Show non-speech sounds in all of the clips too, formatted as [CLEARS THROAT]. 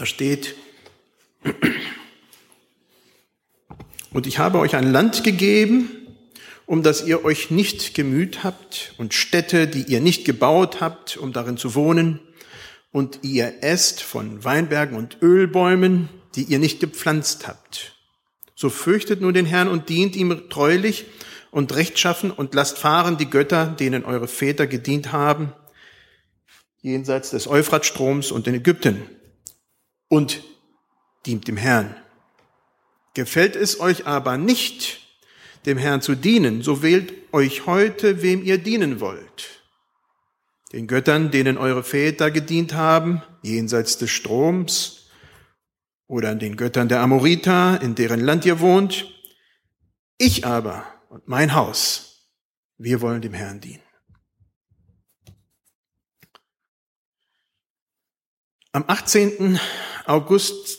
Da steht, und ich habe euch ein Land gegeben, um das ihr euch nicht gemüht habt, und Städte, die ihr nicht gebaut habt, um darin zu wohnen, und ihr esst von Weinbergen und Ölbäumen, die ihr nicht gepflanzt habt. So fürchtet nun den Herrn und dient ihm treulich und rechtschaffen und lasst fahren die Götter, denen eure Väter gedient haben, jenseits des Euphratstroms und in Ägypten, und dient dem Herrn. Gefällt es euch aber nicht, dem Herrn zu dienen, so wählt euch heute, wem ihr dienen wollt. Den Göttern, denen eure Väter gedient haben, jenseits des Stroms, oder an den Göttern der Amoriter, in deren Land ihr wohnt. Ich aber und mein Haus, wir wollen dem Herrn dienen. Am 18. August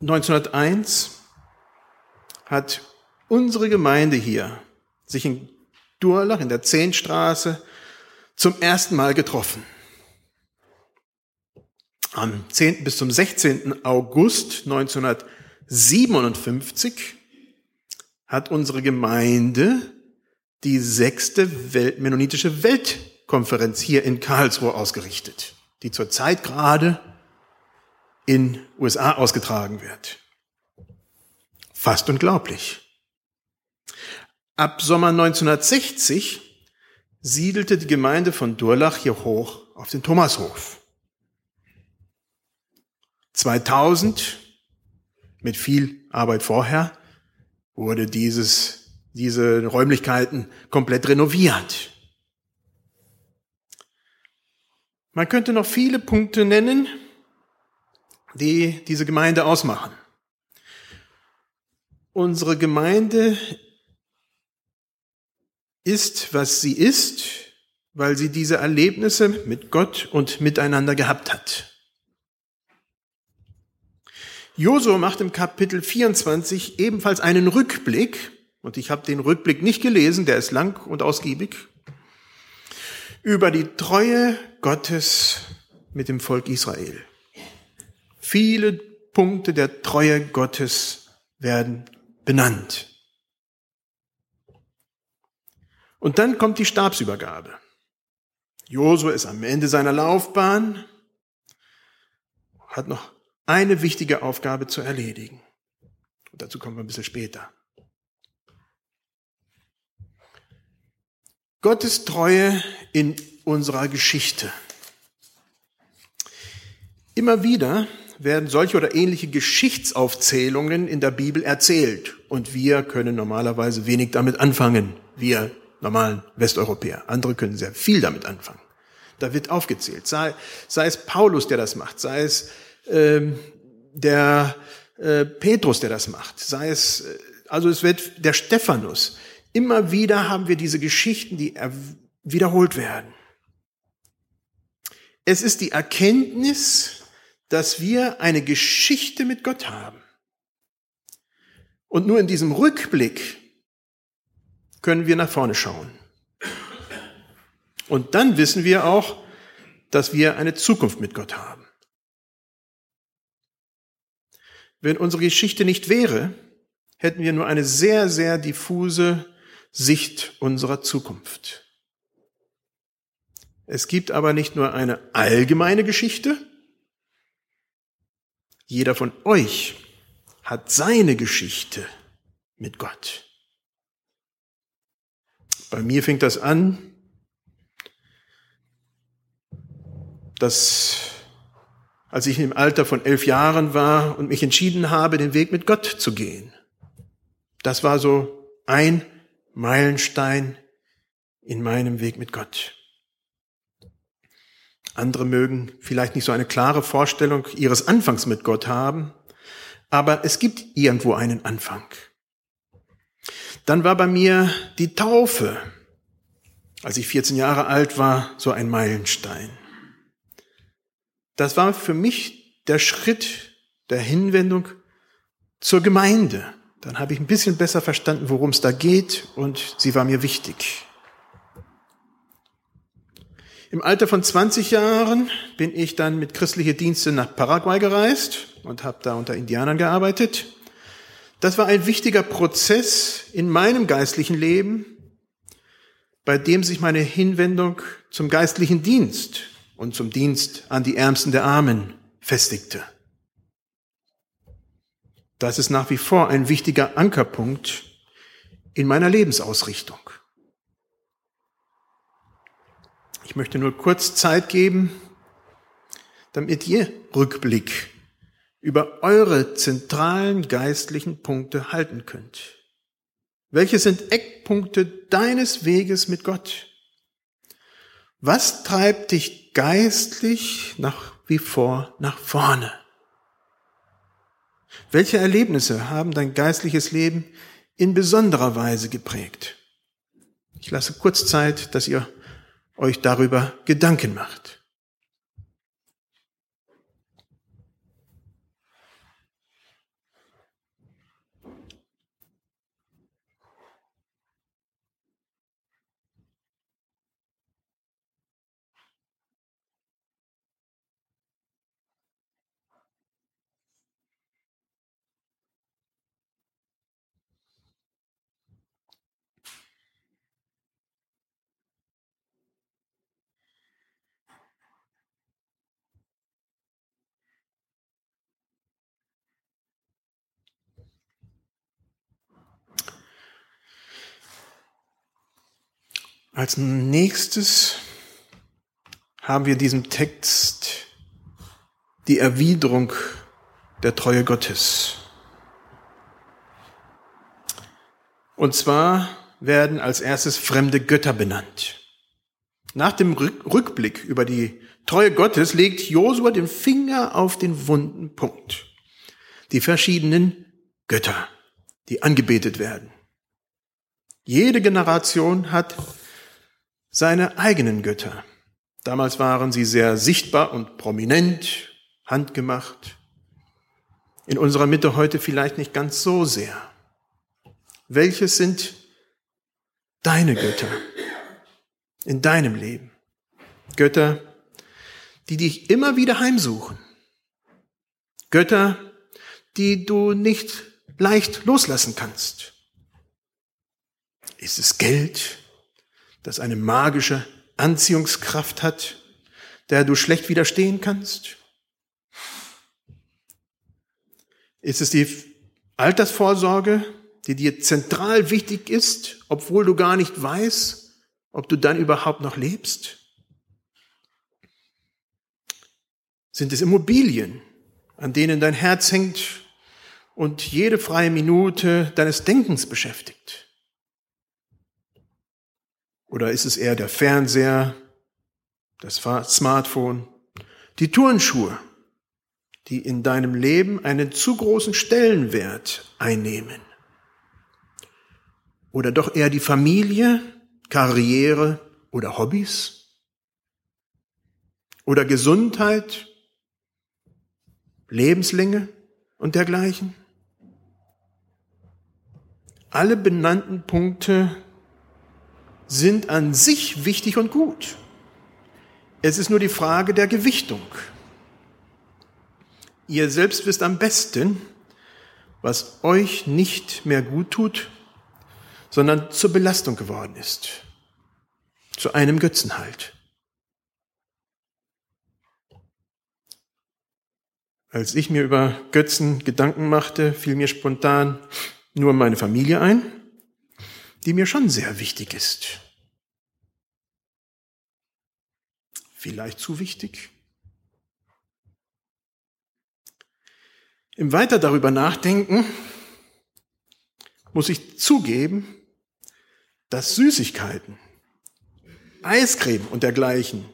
1901 hat unsere Gemeinde hier sich in Durlach in der Zehnstraße zum ersten Mal getroffen. Am 10. bis zum 16. August 1957 hat unsere Gemeinde die sechste Welt, mennonitische Weltkonferenz hier in Karlsruhe ausgerichtet, die zurzeit gerade in USA ausgetragen wird. Fast unglaublich. Ab Sommer 1960 siedelte die Gemeinde von Durlach hier hoch auf den Thomashof. 2000, mit viel Arbeit vorher, wurde dieses, diese Räumlichkeiten komplett renoviert. Man könnte noch viele Punkte nennen, die diese Gemeinde ausmachen. Unsere Gemeinde ist, was sie ist, weil sie diese Erlebnisse mit Gott und miteinander gehabt hat. Josua macht im Kapitel 24 ebenfalls einen Rückblick, und ich habe den Rückblick nicht gelesen, der ist lang und ausgiebig, über die Treue Gottes mit dem Volk Israel. Viele Punkte der Treue Gottes werden benannt. Und dann kommt die Stabsübergabe. Josua ist am Ende seiner Laufbahn, hat noch eine wichtige Aufgabe zu erledigen. Und dazu kommen wir ein bisschen später. Gottes Treue in unserer Geschichte. Immer wieder werden solche oder ähnliche Geschichtsaufzählungen in der Bibel erzählt. Und wir können normalerweise wenig damit anfangen, wir normalen Westeuropäer. Andere können sehr viel damit anfangen. Da wird aufgezählt. Sei, sei es Paulus, der das macht, sei es ähm, der äh, Petrus, der das macht, sei es, äh, also es wird der Stephanus. Immer wieder haben wir diese Geschichten, die wiederholt werden. Es ist die Erkenntnis, dass wir eine Geschichte mit Gott haben. Und nur in diesem Rückblick können wir nach vorne schauen. Und dann wissen wir auch, dass wir eine Zukunft mit Gott haben. Wenn unsere Geschichte nicht wäre, hätten wir nur eine sehr, sehr diffuse Sicht unserer Zukunft. Es gibt aber nicht nur eine allgemeine Geschichte, jeder von euch hat seine Geschichte mit Gott. Bei mir fängt das an, dass als ich im Alter von elf Jahren war und mich entschieden habe, den Weg mit Gott zu gehen. Das war so ein Meilenstein in meinem Weg mit Gott. Andere mögen vielleicht nicht so eine klare Vorstellung ihres Anfangs mit Gott haben, aber es gibt irgendwo einen Anfang. Dann war bei mir die Taufe, als ich 14 Jahre alt war, so ein Meilenstein. Das war für mich der Schritt der Hinwendung zur Gemeinde. Dann habe ich ein bisschen besser verstanden, worum es da geht und sie war mir wichtig. Im Alter von 20 Jahren bin ich dann mit christliche Dienste nach Paraguay gereist und habe da unter Indianern gearbeitet. Das war ein wichtiger Prozess in meinem geistlichen Leben, bei dem sich meine Hinwendung zum geistlichen Dienst und zum Dienst an die Ärmsten der Armen festigte. Das ist nach wie vor ein wichtiger Ankerpunkt in meiner Lebensausrichtung. Ich möchte nur kurz Zeit geben, damit ihr Rückblick über eure zentralen geistlichen Punkte halten könnt. Welche sind Eckpunkte deines Weges mit Gott? Was treibt dich geistlich nach wie vor nach vorne? Welche Erlebnisse haben dein geistliches Leben in besonderer Weise geprägt? Ich lasse kurz Zeit, dass ihr euch darüber Gedanken macht. Als nächstes haben wir diesem Text die Erwiderung der Treue Gottes. Und zwar werden als erstes fremde Götter benannt. Nach dem Rückblick über die Treue Gottes legt Josua den Finger auf den wunden Punkt. Die verschiedenen Götter, die angebetet werden. Jede Generation hat seine eigenen Götter. Damals waren sie sehr sichtbar und prominent, handgemacht. In unserer Mitte heute vielleicht nicht ganz so sehr. Welches sind deine Götter in deinem Leben? Götter, die dich immer wieder heimsuchen. Götter, die du nicht leicht loslassen kannst. Ist es Geld? Das eine magische Anziehungskraft hat, der du schlecht widerstehen kannst? Ist es die Altersvorsorge, die dir zentral wichtig ist, obwohl du gar nicht weißt, ob du dann überhaupt noch lebst? Sind es Immobilien, an denen dein Herz hängt und jede freie Minute deines Denkens beschäftigt? Oder ist es eher der Fernseher, das Smartphone, die Turnschuhe, die in deinem Leben einen zu großen Stellenwert einnehmen? Oder doch eher die Familie, Karriere oder Hobbys? Oder Gesundheit, Lebenslänge und dergleichen? Alle benannten Punkte sind an sich wichtig und gut. Es ist nur die Frage der Gewichtung. Ihr selbst wisst am besten, was euch nicht mehr gut tut, sondern zur Belastung geworden ist, zu einem Götzenhalt. Als ich mir über Götzen Gedanken machte, fiel mir spontan nur meine Familie ein die mir schon sehr wichtig ist. Vielleicht zu wichtig? Im Weiter darüber nachdenken muss ich zugeben, dass Süßigkeiten, Eiscreme und dergleichen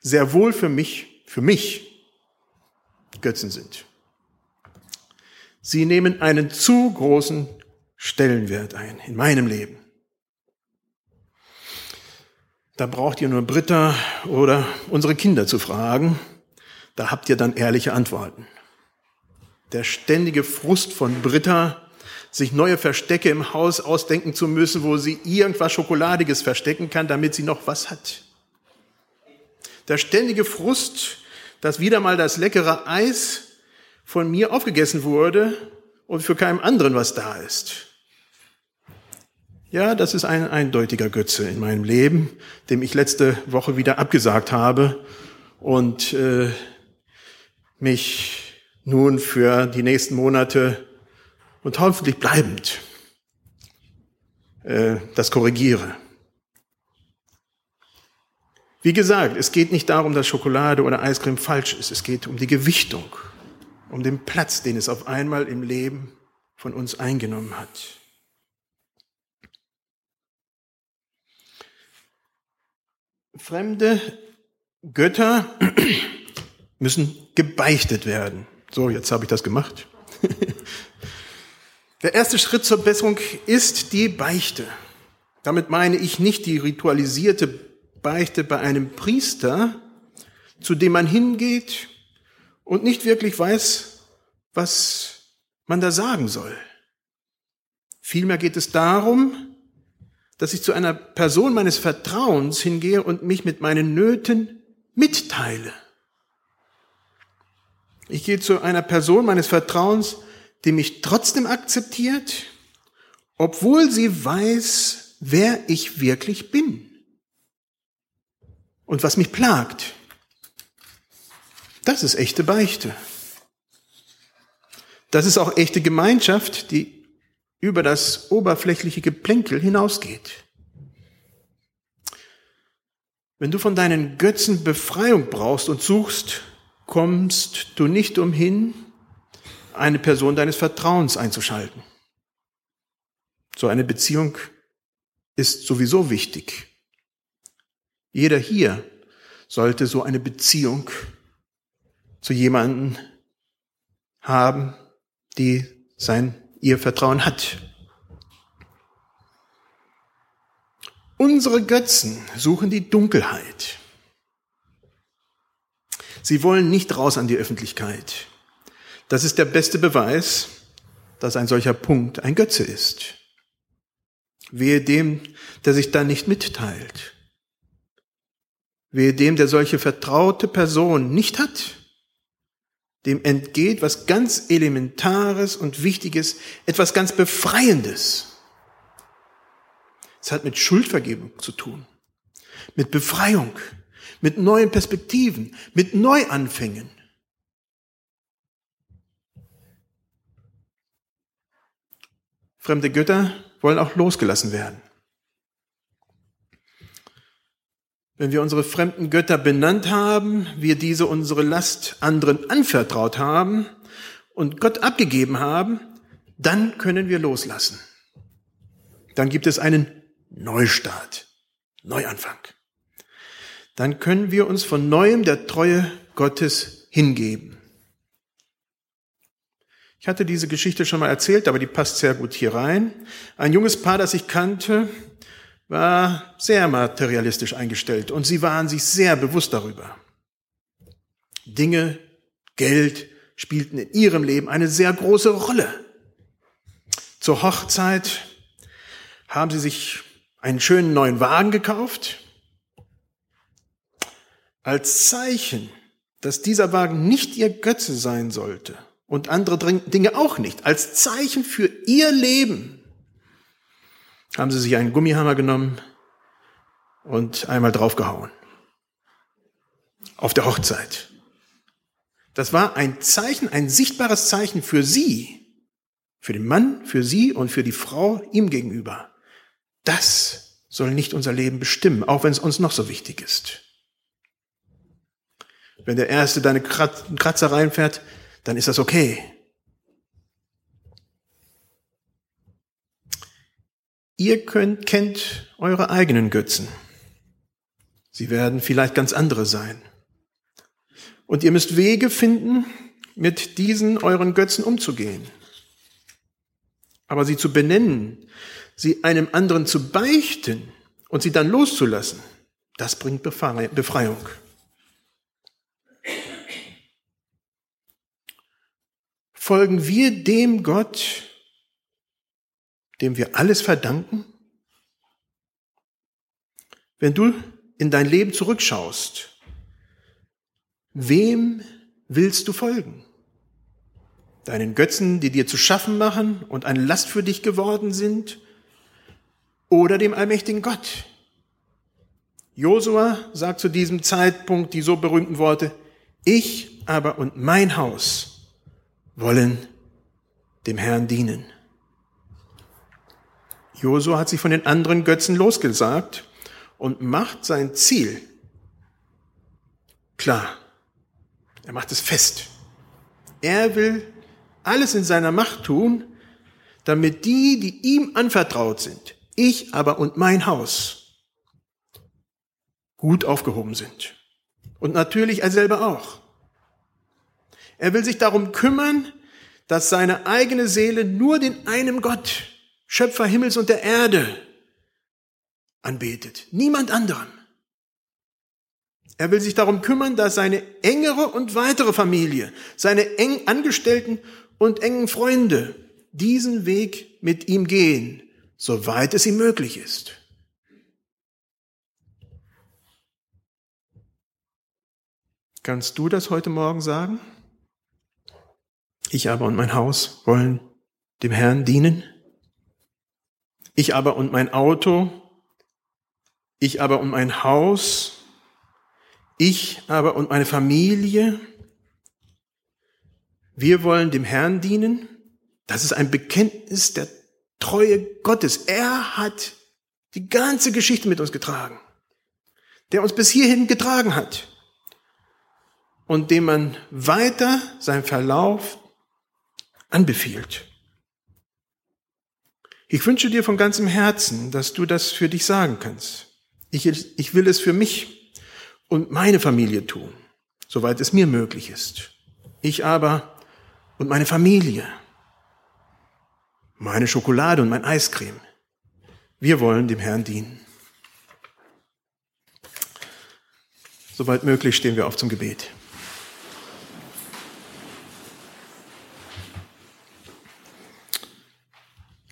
sehr wohl für mich, für mich Götzen sind. Sie nehmen einen zu großen Stellenwert ein in meinem Leben. Da braucht ihr nur Britta oder unsere Kinder zu fragen. Da habt ihr dann ehrliche Antworten. Der ständige Frust von Britta, sich neue Verstecke im Haus ausdenken zu müssen, wo sie irgendwas Schokoladiges verstecken kann, damit sie noch was hat. Der ständige Frust, dass wieder mal das leckere Eis von mir aufgegessen wurde und für keinem anderen was da ist. Ja, das ist ein eindeutiger Götze in meinem Leben, dem ich letzte Woche wieder abgesagt habe und äh, mich nun für die nächsten Monate und hoffentlich bleibend äh, das korrigiere. Wie gesagt, es geht nicht darum, dass Schokolade oder Eiscreme falsch ist. Es geht um die Gewichtung, um den Platz, den es auf einmal im Leben von uns eingenommen hat. Fremde Götter [CLEARS THROAT] müssen gebeichtet werden. So, jetzt habe ich das gemacht. [LAUGHS] Der erste Schritt zur Besserung ist die Beichte. Damit meine ich nicht die ritualisierte Beichte bei einem Priester, zu dem man hingeht und nicht wirklich weiß, was man da sagen soll. Vielmehr geht es darum, dass ich zu einer Person meines Vertrauens hingehe und mich mit meinen Nöten mitteile. Ich gehe zu einer Person meines Vertrauens, die mich trotzdem akzeptiert, obwohl sie weiß, wer ich wirklich bin und was mich plagt. Das ist echte Beichte. Das ist auch echte Gemeinschaft, die über das oberflächliche Geplänkel hinausgeht. Wenn du von deinen Götzen Befreiung brauchst und suchst, kommst du nicht umhin, eine Person deines Vertrauens einzuschalten. So eine Beziehung ist sowieso wichtig. Jeder hier sollte so eine Beziehung zu jemanden haben, die sein, ihr Vertrauen hat. Unsere Götzen suchen die Dunkelheit. Sie wollen nicht raus an die Öffentlichkeit. Das ist der beste Beweis, dass ein solcher Punkt ein Götze ist. Wehe dem, der sich da nicht mitteilt. Wehe dem, der solche vertraute Person nicht hat. Dem entgeht was ganz Elementares und Wichtiges, etwas ganz Befreiendes. Es hat mit Schuldvergebung zu tun, mit Befreiung, mit neuen Perspektiven, mit Neuanfängen. Fremde Götter wollen auch losgelassen werden. Wenn wir unsere fremden Götter benannt haben, wir diese unsere Last anderen anvertraut haben und Gott abgegeben haben, dann können wir loslassen. Dann gibt es einen Neustart, Neuanfang. Dann können wir uns von neuem der Treue Gottes hingeben. Ich hatte diese Geschichte schon mal erzählt, aber die passt sehr gut hier rein. Ein junges Paar, das ich kannte, war sehr materialistisch eingestellt und sie waren sich sehr bewusst darüber. Dinge, Geld spielten in ihrem Leben eine sehr große Rolle. Zur Hochzeit haben sie sich einen schönen neuen Wagen gekauft. Als Zeichen, dass dieser Wagen nicht ihr Götze sein sollte und andere Dinge auch nicht, als Zeichen für ihr Leben haben sie sich einen Gummihammer genommen und einmal draufgehauen. Auf der Hochzeit. Das war ein Zeichen, ein sichtbares Zeichen für sie, für den Mann, für sie und für die Frau ihm gegenüber. Das soll nicht unser Leben bestimmen, auch wenn es uns noch so wichtig ist. Wenn der Erste deine Kratzer reinfährt, dann ist das okay. Ihr könnt, kennt eure eigenen Götzen. Sie werden vielleicht ganz andere sein. Und ihr müsst Wege finden, mit diesen euren Götzen umzugehen. Aber sie zu benennen, sie einem anderen zu beichten und sie dann loszulassen, das bringt Befreiung. Folgen wir dem Gott, dem wir alles verdanken? Wenn du in dein Leben zurückschaust, Wem willst du folgen? Deinen Götzen, die dir zu schaffen machen und eine Last für dich geworden sind? Oder dem allmächtigen Gott? Josua sagt zu diesem Zeitpunkt die so berühmten Worte, ich aber und mein Haus wollen dem Herrn dienen. Josua hat sich von den anderen Götzen losgesagt und macht sein Ziel klar. Er macht es fest. Er will alles in seiner Macht tun, damit die, die ihm anvertraut sind, ich aber und mein Haus, gut aufgehoben sind. Und natürlich er selber auch. Er will sich darum kümmern, dass seine eigene Seele nur den einen Gott, Schöpfer Himmels und der Erde, anbetet. Niemand anderem. Er will sich darum kümmern, dass seine engere und weitere Familie, seine eng Angestellten und engen Freunde diesen Weg mit ihm gehen, soweit es ihm möglich ist. Kannst du das heute Morgen sagen? Ich aber und mein Haus wollen dem Herrn dienen. Ich aber und mein Auto, ich aber und mein Haus, ich aber und meine Familie, wir wollen dem Herrn dienen. Das ist ein Bekenntnis der Treue Gottes. Er hat die ganze Geschichte mit uns getragen, der uns bis hierhin getragen hat und dem man weiter seinen Verlauf anbefiehlt. Ich wünsche dir von ganzem Herzen, dass du das für dich sagen kannst. Ich, ich will es für mich und meine Familie tun, soweit es mir möglich ist. Ich aber und meine Familie, meine Schokolade und mein Eiscreme, wir wollen dem Herrn dienen. Soweit möglich stehen wir auf zum Gebet.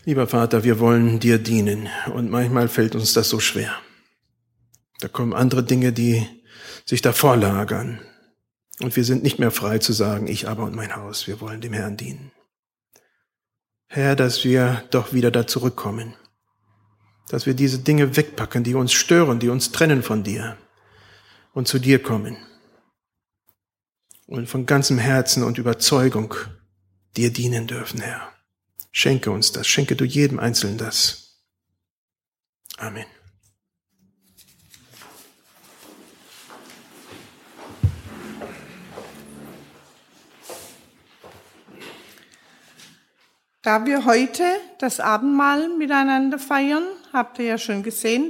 Lieber Vater, wir wollen dir dienen und manchmal fällt uns das so schwer. Da kommen andere Dinge, die sich davor lagern. Und wir sind nicht mehr frei zu sagen, ich aber und mein Haus, wir wollen dem Herrn dienen. Herr, dass wir doch wieder da zurückkommen. Dass wir diese Dinge wegpacken, die uns stören, die uns trennen von dir und zu dir kommen. Und von ganzem Herzen und Überzeugung dir dienen dürfen, Herr. Schenke uns das, schenke du jedem Einzelnen das. Amen. Da wir heute das Abendmahl miteinander feiern, habt ihr ja schon gesehen,